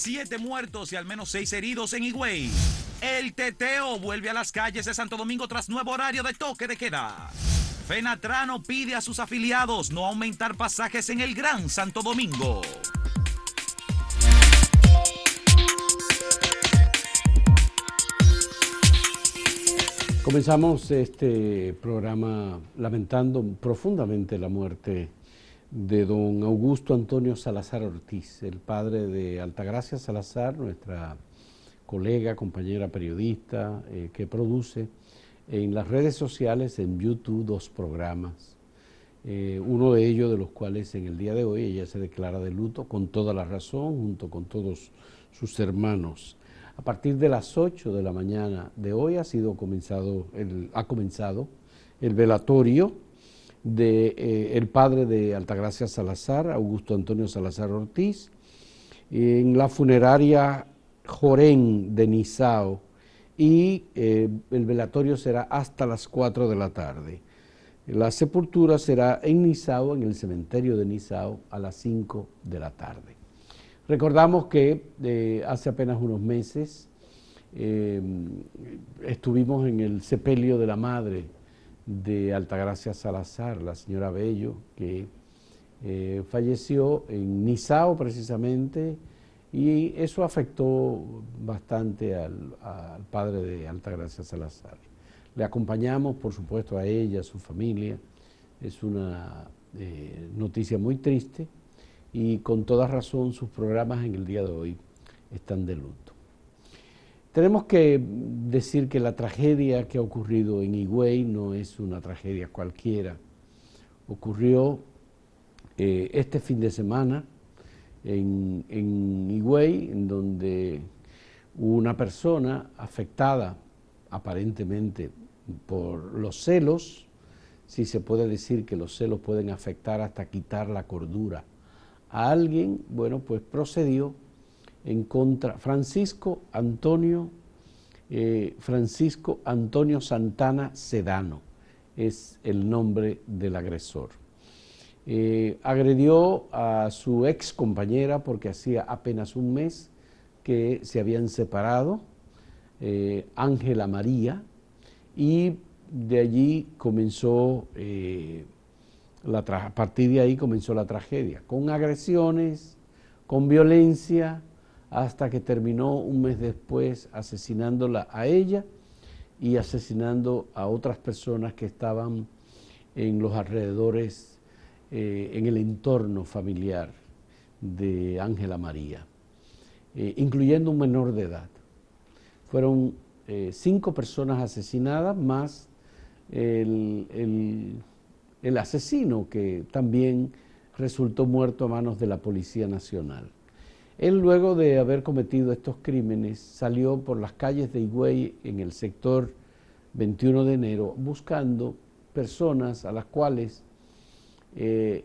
Siete muertos y al menos seis heridos en Higüey. El teteo vuelve a las calles de Santo Domingo tras nuevo horario de toque de queda. Fenatrano pide a sus afiliados no aumentar pasajes en el Gran Santo Domingo. Comenzamos este programa lamentando profundamente la muerte de don Augusto Antonio Salazar Ortiz, el padre de Altagracia Salazar, nuestra colega, compañera periodista, eh, que produce en las redes sociales, en YouTube, dos programas. Eh, uno de ellos, de los cuales en el día de hoy ella se declara de luto con toda la razón, junto con todos sus hermanos. A partir de las 8 de la mañana de hoy ha, sido comenzado el, ha comenzado el velatorio de eh, el padre de Altagracia Salazar, Augusto Antonio Salazar Ortiz, en la funeraria Jorén de Nizao y eh, el velatorio será hasta las 4 de la tarde. La sepultura será en Nizao, en el cementerio de Nizao, a las 5 de la tarde. Recordamos que eh, hace apenas unos meses estuvimos en el sepelio de la madre de Altagracia Salazar, la señora Bello, que eh, falleció en Nizao precisamente, y eso afectó bastante al, padre de Altagracia Salazar. Le acompañamos, por supuesto, a ella, a su familia. Es una noticia muy triste y con toda razón sus programas en el día de hoy están de luto. Tenemos que decir que la tragedia que ha ocurrido en Higüey no es una tragedia cualquiera. Ocurrió eh, este fin de semana en, en en donde una persona afectada aparentemente por los celos, si se puede decir que los celos pueden afectar hasta quitar la cordura a alguien, bueno, pues procedió en contra, Francisco Antonio, eh, Francisco Antonio Santana Sedano, es el nombre del agresor. Eh, agredió a su ex compañera porque hacía apenas un mes que se habían separado, eh, Ángela María, y de allí comenzó a partir de ahí comenzó la tragedia, con agresiones, con violencia, hasta que terminó un mes después asesinándola a ella y asesinando a otras personas que estaban en los alrededores, eh, en el entorno familiar de Ángela María, eh, incluyendo un menor de edad. Fueron eh, cinco personas asesinadas más el el asesino que también resultó muerto a manos de la Policía Nacional. Él luego de haber cometido estos crímenes salió por las calles de Higüey en el sector 21 de enero buscando personas a las cuales eh,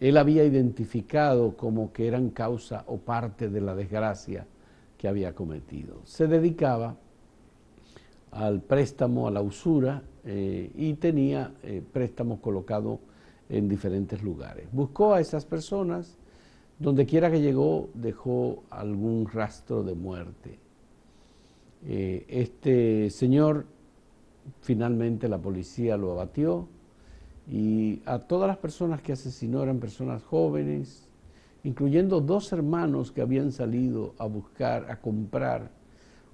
él había identificado como que eran causa o parte de la desgracia que había cometido. Se dedicaba al préstamo, a la usura eh, y tenía eh, préstamos colocados en diferentes lugares. Buscó a esas personas, donde quiera que llegó dejó algún rastro de muerte. Eh, este señor, finalmente la policía lo abatió y a todas las personas que asesinó eran personas jóvenes, incluyendo dos hermanos que habían salido a buscar, a comprar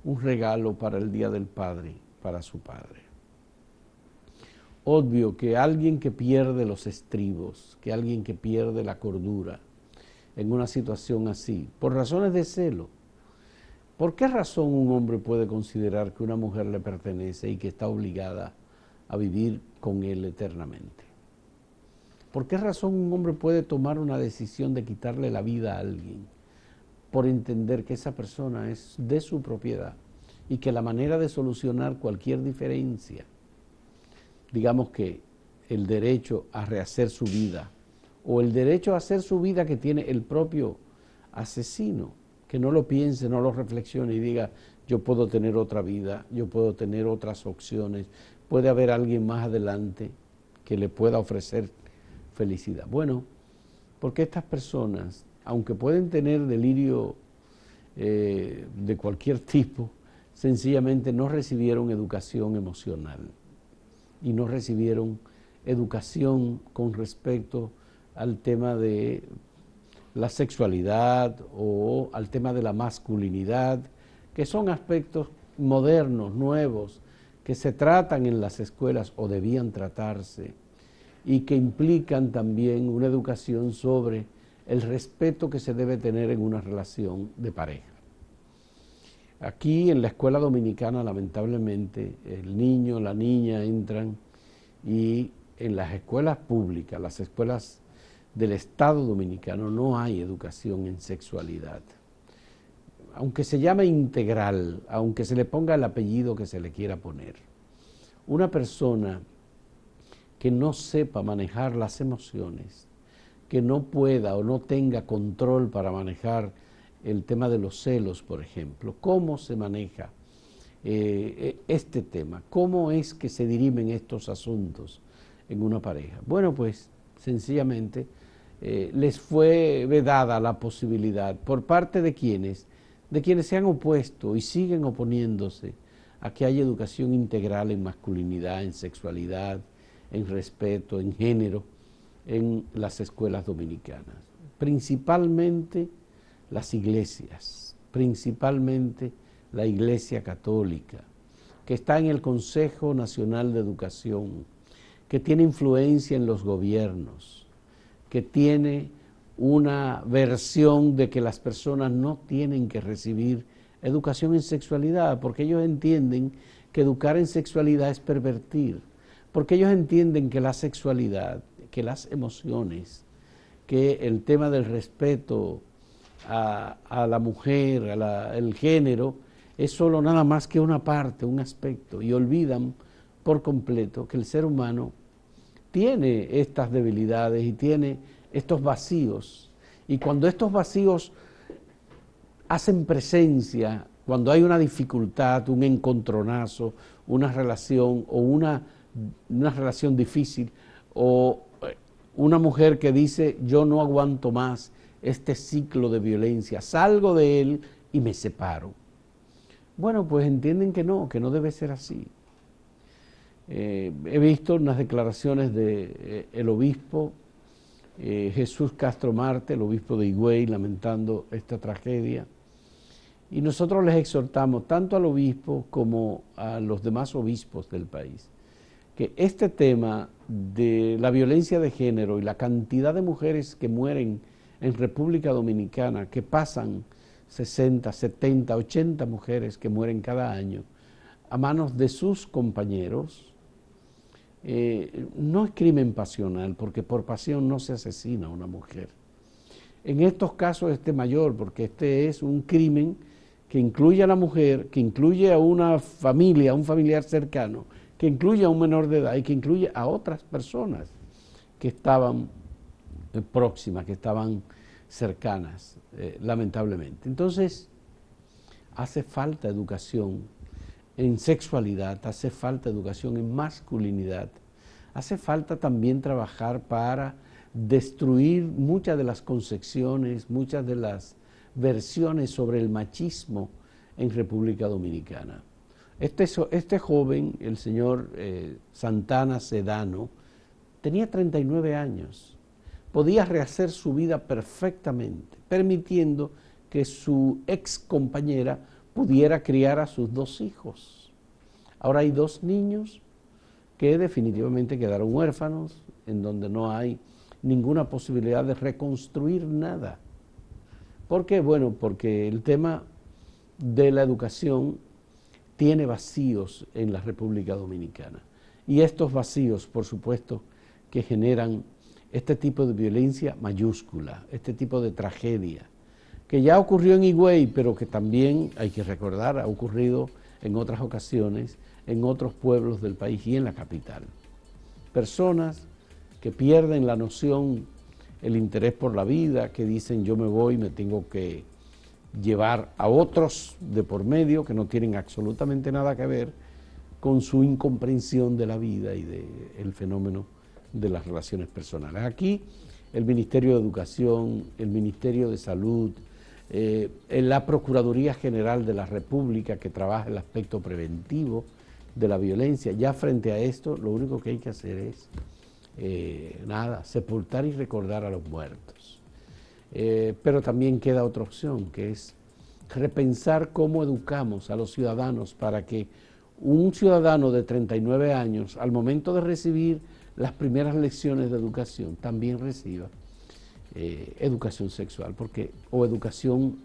un regalo para el Día del Padre, para su padre obvio que alguien que pierde los estribos, que alguien que pierde la cordura en una situación así, por razones de celo, ¿por qué razón un hombre puede considerar que una mujer le pertenece y que está obligada a vivir con él eternamente? ¿Por qué razón un hombre puede tomar una decisión de quitarle la vida a alguien por entender que esa persona es de su propiedad y que la manera de solucionar cualquier diferencia digamos que el derecho a rehacer su vida o el derecho a hacer su vida que tiene el propio asesino, que no lo piense, no lo reflexione y diga, yo puedo tener otra vida, yo puedo tener otras opciones, puede haber alguien más adelante que le pueda ofrecer felicidad. Bueno, porque estas personas, aunque pueden tener delirio eh, de cualquier tipo, sencillamente no recibieron educación emocional y no recibieron educación con respecto al tema de la sexualidad o al tema de la masculinidad, que son aspectos modernos, nuevos, que se tratan en las escuelas o debían tratarse y que implican también una educación sobre el respeto que se debe tener en una relación de pareja. Aquí en la escuela dominicana, lamentablemente, el niño, la niña entran y en las escuelas públicas, las escuelas del Estado dominicano, no hay educación en sexualidad. Aunque se llame integral, aunque se le ponga el apellido que se le quiera poner, una persona que no sepa manejar las emociones, que no pueda o no tenga control para manejar el tema de los celos, por ejemplo, cómo se maneja eh, este tema, cómo es que se dirimen estos asuntos en una pareja. Bueno, pues sencillamente eh, les fue vedada la posibilidad por parte de quienes, de quienes se han opuesto y siguen oponiéndose a que haya educación integral en masculinidad, en sexualidad, en respeto, en género, en las escuelas dominicanas. Principalmente las iglesias, principalmente la Iglesia Católica, que está en el Consejo Nacional de Educación, que tiene influencia en los gobiernos, que tiene una versión de que las personas no tienen que recibir educación en sexualidad, porque ellos entienden que educar en sexualidad es pervertir, porque ellos entienden que la sexualidad, que las emociones, que el tema del respeto a, la mujer, al género, es solo nada más que una parte, un aspecto, y olvidan por completo que el ser humano tiene estas debilidades y tiene estos vacíos. Y cuando estos vacíos hacen presencia, cuando hay una dificultad, un encontronazo, una relación o una, una relación difícil, o eh, una mujer que dice yo no aguanto más este ciclo de violencia, salgo de él y me separo. Bueno, pues entienden que no, que no debe ser así. Eh, he visto unas declaraciones del de, eh, obispo eh, Jesús Castro Marte, el obispo de Higüey, lamentando esta tragedia. Y nosotros les exhortamos, tanto al obispo como a los demás obispos del país, que este tema de la violencia de género y la cantidad de mujeres que mueren en República Dominicana, que pasan 60, 70, 80 mujeres que mueren cada año a manos de sus compañeros, eh, no es crimen pasional, porque por pasión no se asesina a una mujer. En estos casos este mayor, porque este es un crimen que incluye a la mujer, que incluye a una familia, a un familiar cercano, que incluye a un menor de edad y que incluye a otras personas que estaban eh, próximas, que estaban cercanas, eh, lamentablemente. Entonces, hace falta educación en sexualidad, hace falta educación en masculinidad, hace falta también trabajar para destruir muchas de las concepciones, muchas de las versiones sobre el machismo en República Dominicana. Este, este joven, el señor eh, Santana Sedano, tenía 39 años podía rehacer su vida perfectamente, permitiendo que su ex compañera pudiera criar a sus dos hijos. Ahora hay dos niños que definitivamente quedaron huérfanos, en donde no hay ninguna posibilidad de reconstruir nada. ¿Por qué? Bueno, porque el tema de la educación tiene vacíos en la República Dominicana. Y estos vacíos, por supuesto, que generan este tipo de violencia mayúscula, este tipo de tragedia, que ya ocurrió en Higüey, pero que también, hay que recordar, ha ocurrido en otras ocasiones en otros pueblos del país y en la capital. Personas que pierden la noción, el interés por la vida, que dicen yo me voy, me tengo que llevar a otros de por medio que no tienen absolutamente nada que ver con su incomprensión de la vida y del fenómeno de las relaciones personales. Aquí el Ministerio de Educación, el Ministerio de Salud, eh, en la Procuraduría General de la República que trabaja el aspecto preventivo de la violencia. Ya frente a esto, lo único que hay que hacer es, eh, nada, sepultar y recordar a los muertos. Eh, pero también queda otra opción, que es repensar cómo educamos a los ciudadanos para que un ciudadano de 39 años, al momento de recibir las primeras lecciones de educación, también reciba eh, educación sexual, porque, o educación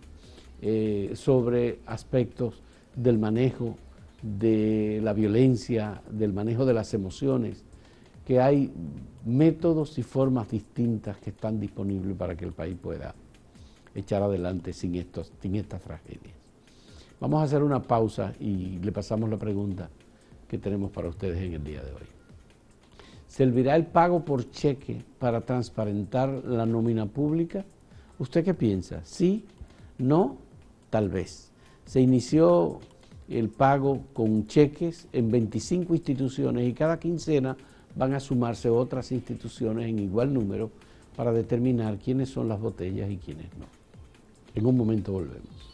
eh, sobre aspectos del manejo de la violencia, del manejo de las emociones, que hay métodos y formas distintas que están disponibles para que el país pueda echar adelante sin, estos, sin estas tragedias. Vamos a hacer una pausa y le pasamos la pregunta que tenemos para ustedes en el día de hoy. ¿Servirá el pago por cheque para transparentar la nómina pública? ¿Usted qué piensa? ¿Sí? ¿No? Tal vez. Se inició el pago con cheques en 25 instituciones y cada quincena van a sumarse otras instituciones en igual número para determinar quiénes son las botellas y quiénes no. En un momento volvemos.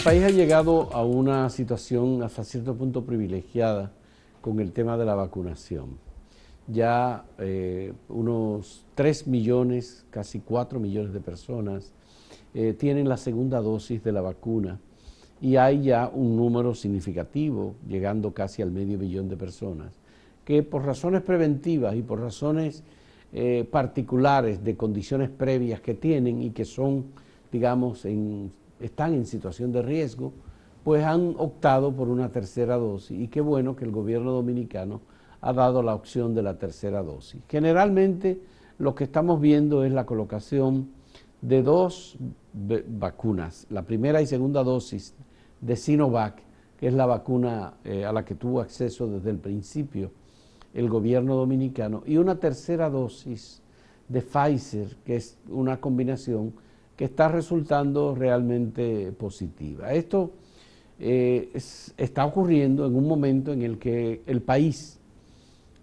El país ha llegado a una situación hasta cierto punto privilegiada con el tema de la vacunación. Ya eh, unos 3 millones, casi 4 millones de personas eh, tienen la segunda dosis de la vacuna y hay ya un número significativo, llegando casi al medio millón de personas, que por razones preventivas y por razones eh, particulares de condiciones previas que tienen y que son, digamos, en están en situación de riesgo, pues han optado por una tercera dosis. Y qué bueno que el gobierno dominicano ha dado la opción de la tercera dosis. Generalmente lo que estamos viendo es la colocación de dos vacunas, la primera y segunda dosis de Sinovac, que es la vacuna eh, a la que tuvo acceso desde el principio el gobierno dominicano, y una tercera dosis de Pfizer, que es una combinación que está resultando realmente positiva. Esto eh, está ocurriendo en un momento en el que el país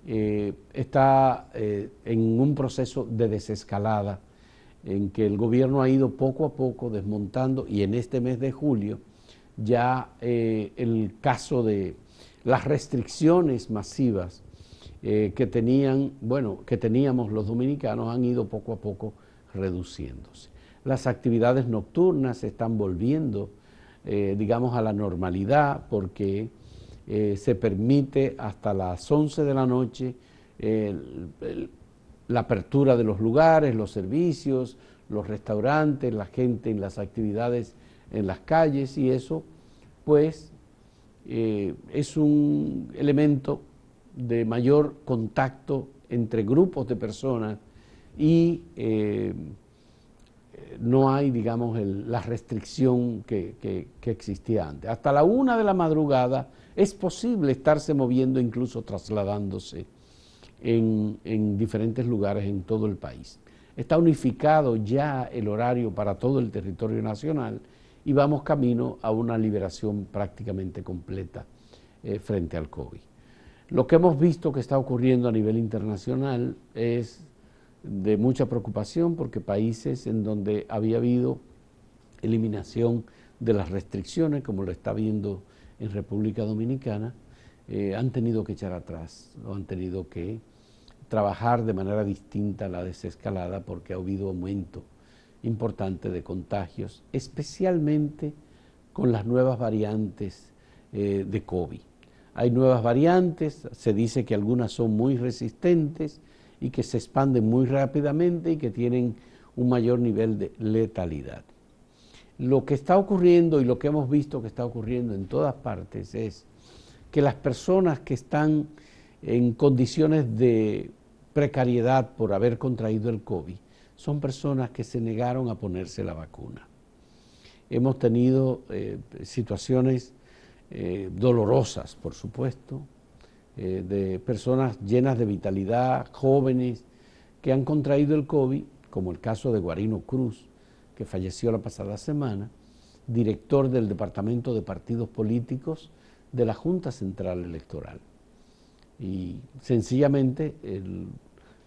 eh, está eh, en un proceso de desescalada, en que el gobierno ha ido poco a poco desmontando y en este mes de julio ya el caso de las restricciones masivas que tenían, bueno, que teníamos los dominicanos han ido poco a poco reduciéndose las actividades nocturnas se están volviendo, eh, digamos, a la normalidad porque eh, se permite hasta las 11 de la noche la apertura de los lugares, los servicios, los restaurantes, la gente en las actividades en las calles y eso pues eh, es un elemento de mayor contacto entre grupos de personas y no hay, digamos, la restricción que, existía antes. Hasta la una de la madrugada es posible estarse moviendo, incluso trasladándose en, en diferentes lugares en todo el país. Está unificado ya el horario para todo el territorio nacional y vamos camino a una liberación prácticamente completa eh, frente al COVID. Lo que hemos visto que está ocurriendo a nivel internacional es de mucha preocupación porque países en donde había habido eliminación de las restricciones, como lo está viendo en República Dominicana, eh, han tenido que echar atrás, o han tenido que trabajar de manera distinta la desescalada porque ha habido aumento importante de contagios, especialmente con las nuevas variantes eh, de COVID. Hay nuevas variantes, se dice que algunas son muy resistentes, y que se expanden muy rápidamente y que tienen un mayor nivel de letalidad. Lo que está ocurriendo y lo que hemos visto que está ocurriendo en todas partes es que las personas que están en condiciones de precariedad por haber contraído el COVID son personas que se negaron a ponerse la vacuna. Hemos tenido eh, situaciones eh, dolorosas, por supuesto, eh, de personas llenas de vitalidad, jóvenes, que han contraído el COVID, como el caso de Guarino Cruz, que falleció la pasada semana, director del Departamento de Partidos Políticos de la Junta Central Electoral. Y sencillamente el,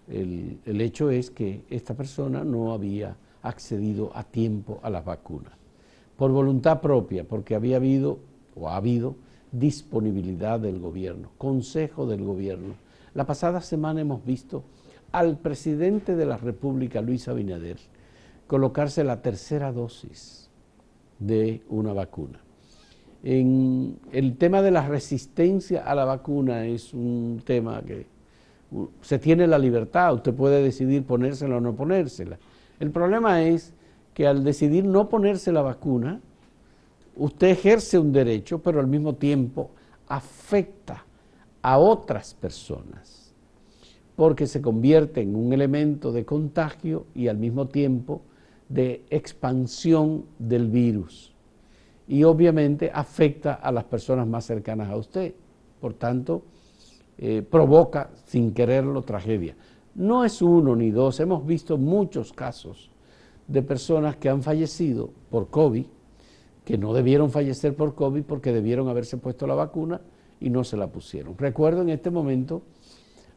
el, hecho es que esta persona no había accedido a tiempo a las vacunas, por voluntad propia, porque había habido o ha habido disponibilidad del gobierno, consejo del gobierno. La pasada semana hemos visto al presidente de la República, Luis Abinader, colocarse la tercera dosis de una vacuna. El tema de la resistencia a la vacuna es un tema que se tiene la libertad, usted puede decidir ponérsela o no ponérsela. El problema es que al decidir no ponerse la vacuna, usted ejerce un derecho, pero al mismo tiempo afecta a otras personas, porque se convierte en un elemento de contagio y al mismo tiempo de expansión del virus. Y obviamente afecta a las personas más cercanas a usted. Por tanto, eh, provoca sin quererlo tragedia. No es uno ni dos, hemos visto muchos casos de personas que han fallecido por COVID, que no debieron fallecer por COVID porque debieron haberse puesto la vacuna y no se la pusieron. Recuerdo en este momento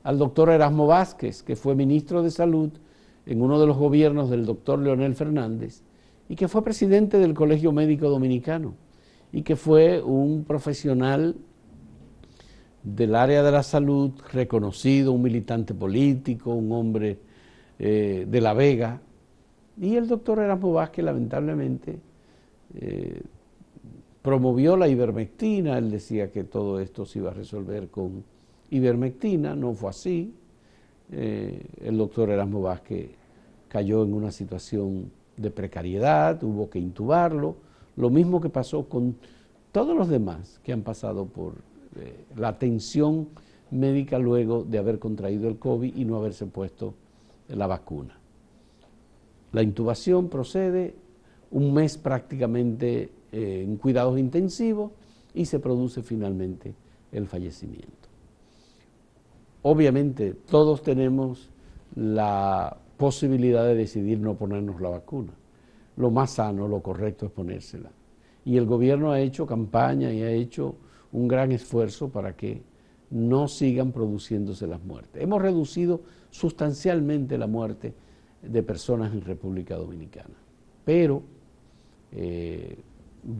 al doctor Erasmo Vázquez, que fue ministro de Salud en uno de los gobiernos del doctor Leonel Fernández y que fue presidente del Colegio Médico Dominicano y que fue un profesional del área de la salud, reconocido, un militante político, un hombre eh, de La Vega. Y el doctor Erasmo Vázquez, lamentablemente, eh, promovió la ivermectina. Él decía que todo esto se iba a resolver con ivermectina, no fue así. Eh, el doctor Erasmo Vázquez cayó en una situación de precariedad, hubo que intubarlo, lo mismo que pasó con todos los demás que han pasado por eh, la atención médica luego de haber contraído el COVID y no haberse puesto la vacuna. La intubación procede un mes prácticamente eh, en cuidados intensivos y se produce finalmente el fallecimiento. Obviamente todos tenemos la posibilidad de decidir no ponernos la vacuna. Lo más sano, lo correcto es ponérsela. Y el gobierno ha hecho campaña y ha hecho un gran esfuerzo para que no sigan produciéndose las muertes. Hemos reducido sustancialmente la muerte de personas en República Dominicana, pero eh,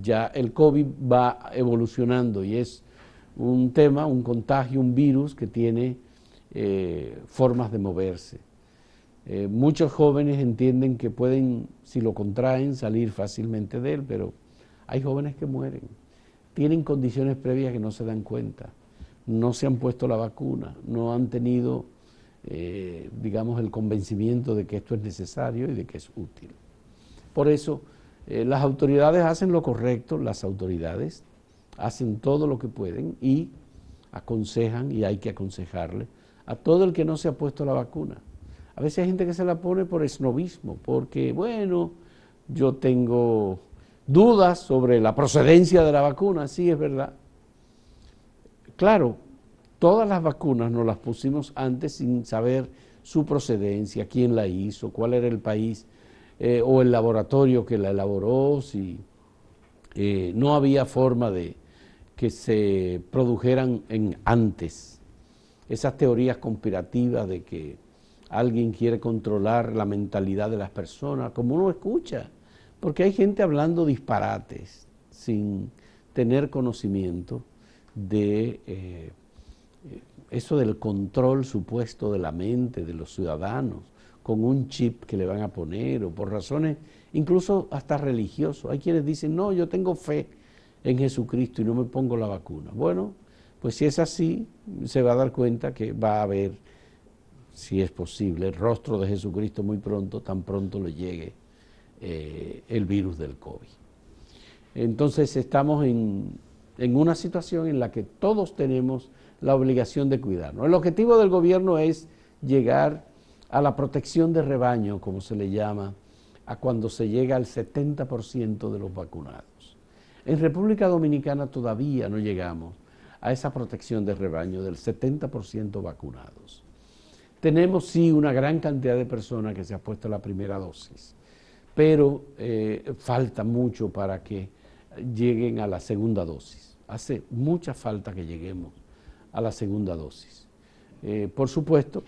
ya el COVID va evolucionando y es un tema, un contagio, un virus que tiene eh, formas de moverse. Eh, muchos jóvenes entienden que pueden, si lo contraen, salir fácilmente de él, pero hay jóvenes que mueren tienen condiciones previas que no se dan cuenta, no se han puesto la vacuna, no han tenido, digamos, el convencimiento de que esto es necesario y de que es útil. Por eso, eh, las autoridades hacen lo correcto, las autoridades hacen todo lo que pueden y aconsejan, y hay que aconsejarle, a todo el que no se ha puesto la vacuna. A veces hay gente que se la pone por esnovismo, porque, bueno, yo tengo dudas sobre la procedencia de la vacuna, sí es verdad. Claro, todas las vacunas nos las pusimos antes sin saber su procedencia, quién la hizo, cuál era el país eh, o el laboratorio que la elaboró, si eh, no había forma de que se produjeran antes. Esas teorías conspirativas de que alguien quiere controlar la mentalidad de las personas, como uno escucha, porque hay gente hablando disparates sin tener conocimiento de eh, eso del control supuesto de la mente de los ciudadanos, con un chip que le van a poner o por razones incluso hasta religiosos. Hay quienes dicen, no, yo tengo fe en Jesucristo y no me pongo la vacuna. Bueno, pues si es así, se va a dar cuenta que va a haber, si es posible, el rostro de Jesucristo muy pronto, tan pronto le llegue eh, el virus del COVID. Entonces estamos en, en una situación en la que todos tenemos la obligación de cuidarnos. El objetivo del gobierno es llegar a la protección de rebaño, como se le llama, a cuando se llega al 70% de los vacunados. En República Dominicana todavía no llegamos a esa protección de rebaño del 70% vacunados. Tenemos sí una gran cantidad de personas que se ha puesto la primera dosis, pero eh, falta mucho para que lleguen a la segunda dosis. Hace mucha falta que lleguemos a la segunda dosis. Eh, por supuesto,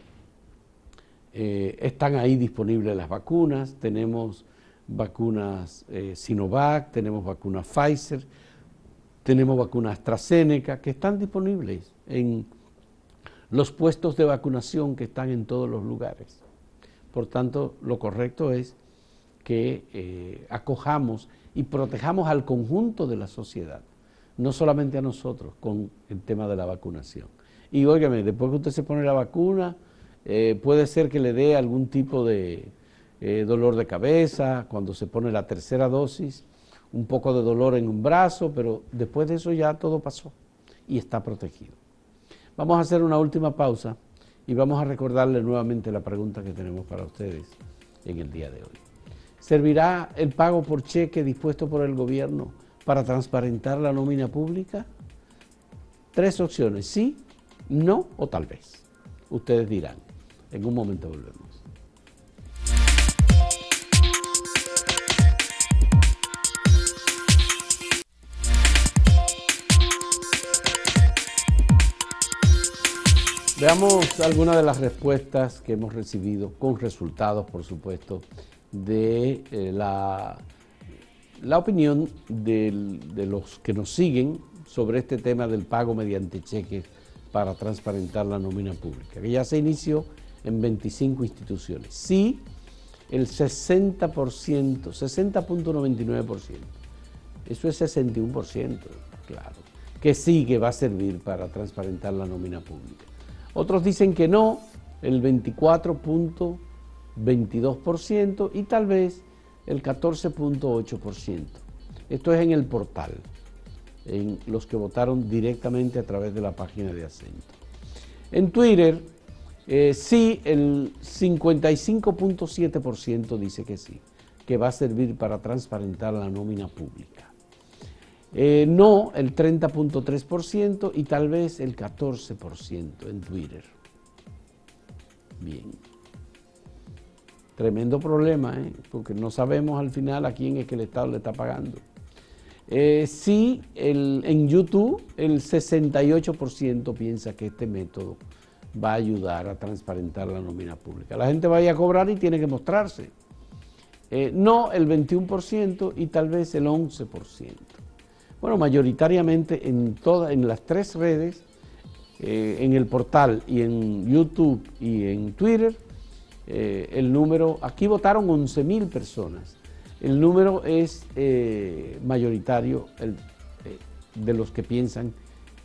eh, están ahí disponibles las vacunas, tenemos vacunas Sinovac, tenemos vacunas Pfizer, tenemos vacunas AstraZeneca que están disponibles en los puestos de vacunación que están en todos los lugares. Por tanto, lo correcto es que eh, acojamos y protejamos al conjunto de la sociedad, no solamente a nosotros con el tema de la vacunación. Y óigame, después que usted se pone la vacuna, eh, puede ser que le dé algún tipo de eh, dolor de cabeza, cuando se pone la tercera dosis, un poco de dolor en un brazo, pero después de eso ya todo pasó y está protegido. Vamos a hacer una última pausa y vamos a recordarle nuevamente la pregunta que tenemos para ustedes en el día de hoy. ¿Servirá el pago por cheque dispuesto por el gobierno para transparentar la nómina pública? Tres opciones, sí, no o tal vez. Ustedes dirán. En un momento volvemos. Veamos algunas de las respuestas que hemos recibido, con resultados, por supuesto, de eh, la, la, opinión de los que nos siguen sobre este tema del pago mediante cheques para transparentar la nómina pública, que ya se inició en 25 instituciones. Sí, el 60%, 60.99%, eso es 61%, claro, que sí que va a servir para transparentar la nómina pública. Otros dicen que no, el 24.22% y tal vez el 14.8%. Esto es en el portal, en los que votaron directamente a través de la página de acento. En Twitter, eh, sí, el 55.7% dice que sí, que va a servir para transparentar la nómina pública. Eh, no el 30.3% y tal vez el 14% en Twitter. Bien. Tremendo problema, ¿eh? porque no sabemos al final a quién es que el Estado le está pagando. Eh, sí, en YouTube el 68% piensa que este método va a ayudar a transparentar la nómina pública. La gente vaya a cobrar y tiene que mostrarse. no el 21% y tal vez el 11%. Bueno, mayoritariamente en todas, en las tres redes, eh, en el portal y en YouTube y en Twitter, eh, el número, aquí votaron 11 mil personas. El número es eh, mayoritario de los que piensan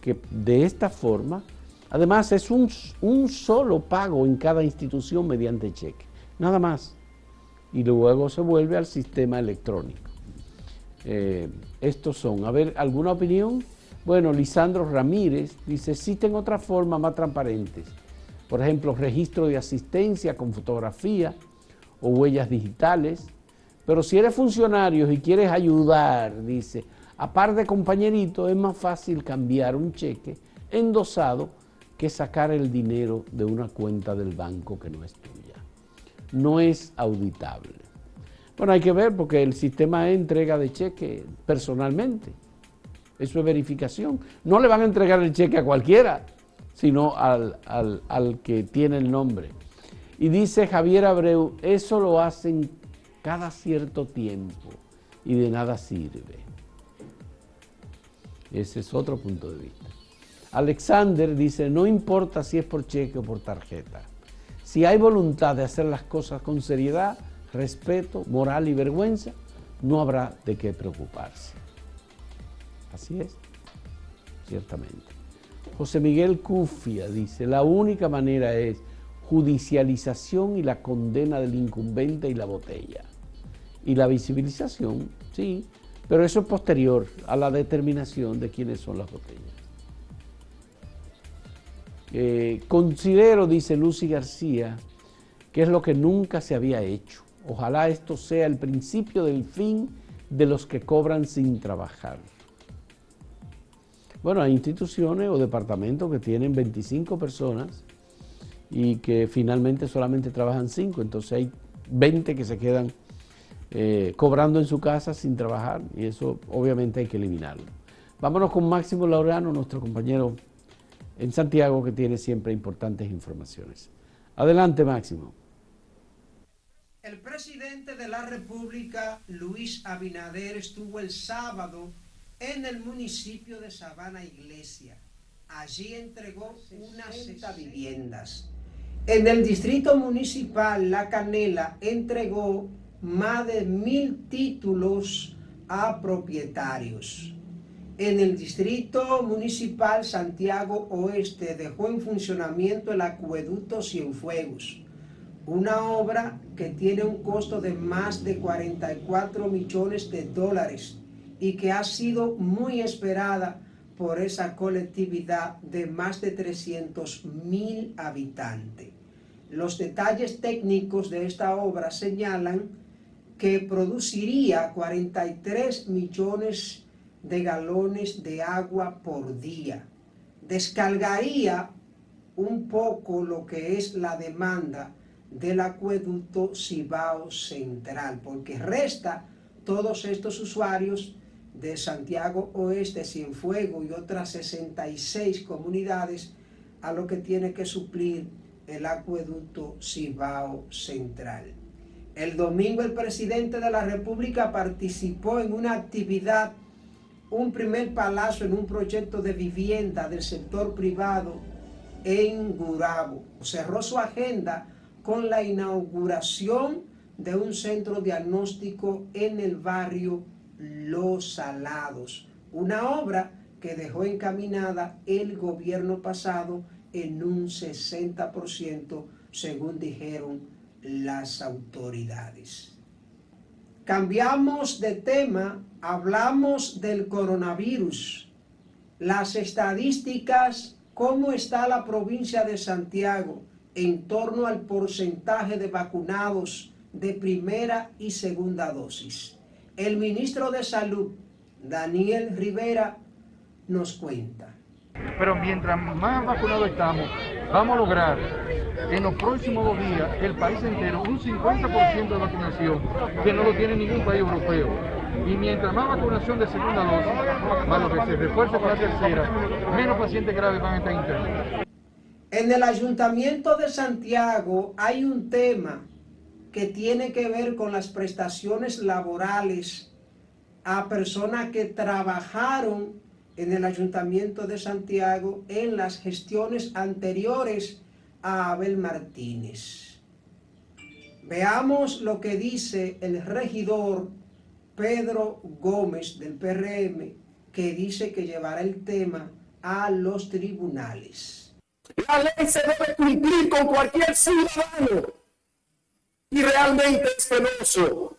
que de esta forma, además es un, solo pago en cada institución mediante cheque, nada más. Y luego se vuelve al sistema electrónico. Eh, estos son. A ver, ¿alguna opinión? Bueno, Lisandro Ramírez dice, existen otras formas más transparentes. Por ejemplo, registro de asistencia con fotografía o huellas digitales. Pero si eres funcionario y quieres ayudar, dice, aparte compañerito, es más fácil cambiar un cheque endosado que sacar el dinero de una cuenta del banco que no es tuya. No es auditable. Bueno, hay que ver porque el sistema es entrega de cheque personalmente. Eso es verificación. No le van a entregar el cheque a cualquiera, sino al, que tiene el nombre. Y dice Javier Abreu, eso lo hacen cada cierto tiempo y de nada sirve. Ese es otro punto de vista. Alexander dice, no importa si es por cheque o por tarjeta. Si hay voluntad de hacer las cosas con seriedad, respeto, moral y vergüenza, no habrá de qué preocuparse. Así es, ciertamente. José Miguel Cufia dice, la única manera es judicialización y la condena del incumbente y la botella. Y la visibilización, sí, pero eso es posterior a la determinación de quiénes son las botellas. Eh, considero, dice Lucy García, que es lo que nunca se había hecho Ojalá esto sea el principio del fin de los que cobran sin trabajar. Bueno, hay instituciones o departamentos que tienen 25 personas y que finalmente solamente trabajan 5, entonces hay 20 que se quedan eh, cobrando en su casa sin trabajar y eso obviamente hay que eliminarlo. Vámonos con Máximo Laureano, nuestro compañero en Santiago que tiene siempre importantes informaciones. Adelante Máximo. El presidente de la República, Luis Abinader, estuvo el sábado en el municipio de Sabana Iglesia. Allí entregó unas 60 viviendas. En el distrito municipal La Canela entregó más de mil títulos a propietarios. En el distrito municipal Santiago Oeste dejó en funcionamiento el acueducto Cienfuegos una obra que tiene un costo de más de 44 millones de dólares y que ha sido muy esperada por esa colectividad de más de 300 mil habitantes. Los detalles técnicos de esta obra señalan que produciría 43 millones de galones de agua por día. Descargaría un poco lo que es la demanda del acueducto Cibao Central, porque resta todos estos usuarios de Santiago Oeste, Cienfuego y otras 66 comunidades a lo que tiene que suplir el acueducto Cibao Central. El domingo el presidente de la República participó en una actividad, un primer palacio en un proyecto de vivienda del sector privado en Gurabo. Cerró su agenda con la inauguración de un centro diagnóstico en el barrio Los Salados, una obra que dejó encaminada el gobierno pasado en un 60%, según dijeron las autoridades. Cambiamos de tema, hablamos del coronavirus, las estadísticas, cómo está la provincia de Santiago, en torno al porcentaje de vacunados de primera y segunda dosis. El ministro de Salud, Daniel Rivera, nos cuenta. Pero mientras más vacunados estamos, vamos a lograr en los próximos dos días el país entero un 50% de vacunación que no lo tiene ningún país europeo. Y mientras más vacunación de segunda dosis, más lo que se refuerce con la tercera, menos pacientes graves van a estar internados. En el Ayuntamiento de Santiago hay un tema que tiene que ver con las prestaciones laborales a personas que trabajaron en el Ayuntamiento de Santiago en las gestiones anteriores Abel Martínez. Veamos lo que dice el regidor Pedro Gómez del PRM, que dice que llevará el tema a los tribunales. La ley se debe cumplir con cualquier ciudadano. Y realmente es penoso.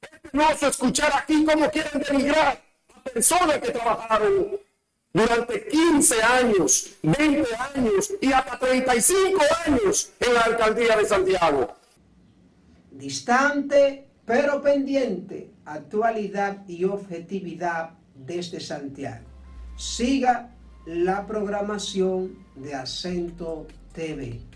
Es penoso escuchar aquí cómo quieren denigrar a personas que trabajaron durante 15 años, 20 años y hasta 35 años en la alcaldía de Santiago. Distante pero pendiente, actualidad y objetividad desde Santiago. Siga la programación de Acento TV.